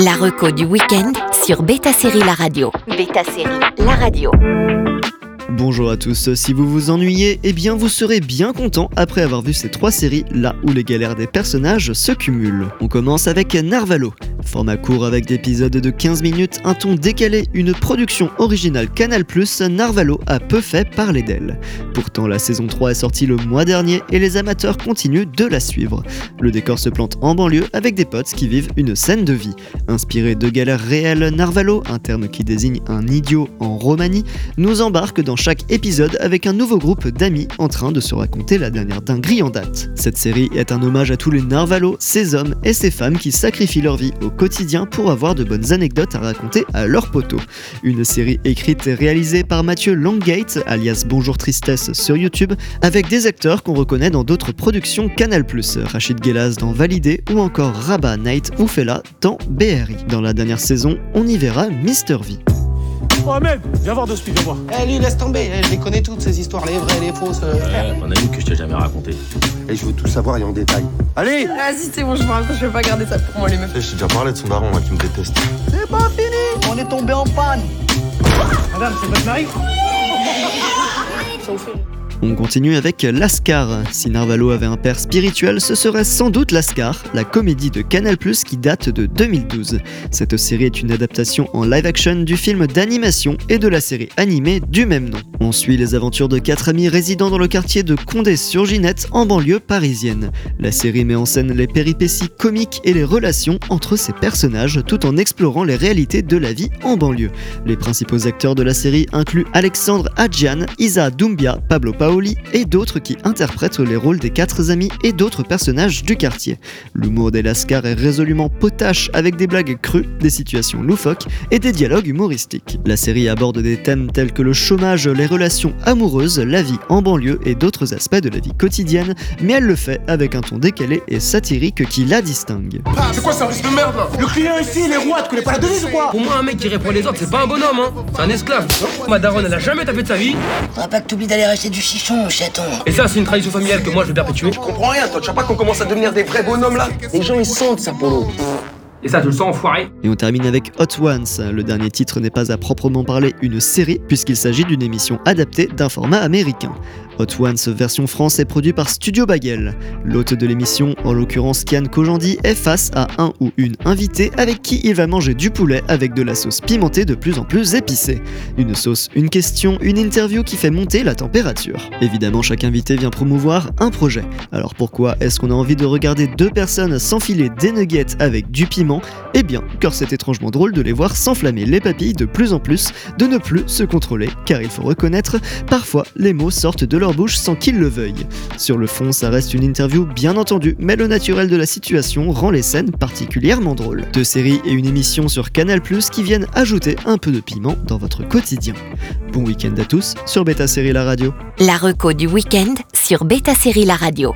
La reco du week-end sur Beta Série La Radio. Beta Série La Radio. Bonjour à tous, si vous vous ennuyez, eh bien vous serez bien content après avoir vu ces trois séries là où les galères des personnages se cumulent. On commence avec Narvalo, format court avec des épisodes de 15 minutes, un ton décalé, une production originale Canal+, Narvalo a peu fait parler d'elle. Pourtant la saison 3 est sortie le mois dernier et les amateurs continuent de la suivre. Le décor se plante en banlieue avec des potes qui vivent une scène de vie. Inspiré de galères réelles, Narvalo, un terme qui désigne un idiot en Roumanie, nous embarque dans chaque épisode avec un nouveau groupe d'amis en train de se raconter la dernière dinguerie en date. Cette série est un hommage à tous les Narvalo, ces hommes et ces femmes qui sacrifient leur vie au quotidien pour avoir de bonnes anecdotes à raconter à leurs poteaux. Une série écrite et réalisée par Mathieu Longgate, alias Bonjour Tristesse sur YouTube, avec des acteurs qu'on reconnaît dans d'autres productions Canal+, Rachid Gelaz dans Validé ou encore Rabat Knight Oufela dans BRI. Dans la dernière saison, on y verra Mr. V. Mohamed, viens voir de speed, viens voir. Eh lui, laisse tomber, eh, je les connais toutes ces histoires, les vraies, les fausses. euh, frère. On a une que je t'ai jamais raconté. Et je veux tout savoir et en détail. Allez Vas-y, c'est bon, je me je vais pas garder ça pour moi, les meufs. Je t'ai déjà parlé de son daron là, qui me déteste. On est tombé en panne. Madame, c'est votre mari? On continue avec Lascar. Si Narvalo avait un père spirituel, ce serait sans doute Lascar, la comédie de Canal+, qui date de 2012. Cette série est une adaptation en live-action du film d'animation et de la série animée du même nom. On suit les aventures de quatre amis résidant dans le quartier de Condé-sur-Ginette, en banlieue parisienne. La série met en scène les péripéties comiques et les relations entre ces personnages, tout en explorant les réalités de la vie en banlieue. Les principaux acteurs de la série incluent Alexandre Adjian, Isa Doumbia, Pablo Paoli et d'autres qui interprètent les rôles des quatre amis et d'autres personnages du quartier. L'humour des Lascars est résolument potache avec des blagues crues, des situations loufoques et des dialogues humoristiques. La série aborde des thèmes tels que le chômage, les relations amoureuses, la vie en banlieue et d'autres aspects de la vie quotidienne, mais elle le fait avec un ton décalé et satirique qui la distingue. C'est quoi ce service de merde là? Le client ici, il est roi, tu connais pas la devise ou quoi? Pour moi, un mec qui répond les ordres, c'est pas un bonhomme, hein. C'est un esclave. Ma daronne, elle a jamais tapé de sa vie. Faudra pas que t'oublies d'aller acheter du chaton? Et ça, c'est une tradition familiale que moi, je vais perpétuer. Je comprends rien, toi, tu vois pas qu'on commence à devenir des vrais bonhommes là? Les gens ils sentent ça pour nous. Et ça, tu le sens, enfoiré. Et on termine avec Hot Ones. Le dernier titre n'est pas à proprement parler une série, puisqu'il s'agit d'une émission adaptée d'un format américain. Hot Ones version France est produit par Studio Bagel. L'hôte de l'émission, en l'occurrence Kian Kojandi, est face à un ou une invitée avec qui il va manger du poulet avec de la sauce pimentée de plus en plus épicée. Une sauce, une question, une interview qui fait monter la température. Évidemment, chaque invité vient promouvoir un projet. Alors pourquoi est-ce qu'on a envie de regarder deux personnes s'enfiler des nuggets avec du piment Eh bien, car c'est étrangement drôle de les voir s'enflammer les papilles de plus en plus, de ne plus se contrôler, car il faut reconnaître, parfois les mots sortent de leur bouche sans qu'ils le veuillent. Sur le fond, ça reste une interview bien entendu, mais le naturel de la situation rend les scènes particulièrement drôles. Deux séries et une émission sur Canal+, qui viennent ajouter un peu de piment dans votre quotidien. Bon week-end à tous sur Beta Série La Radio. La reco du week-end sur Beta Série La Radio.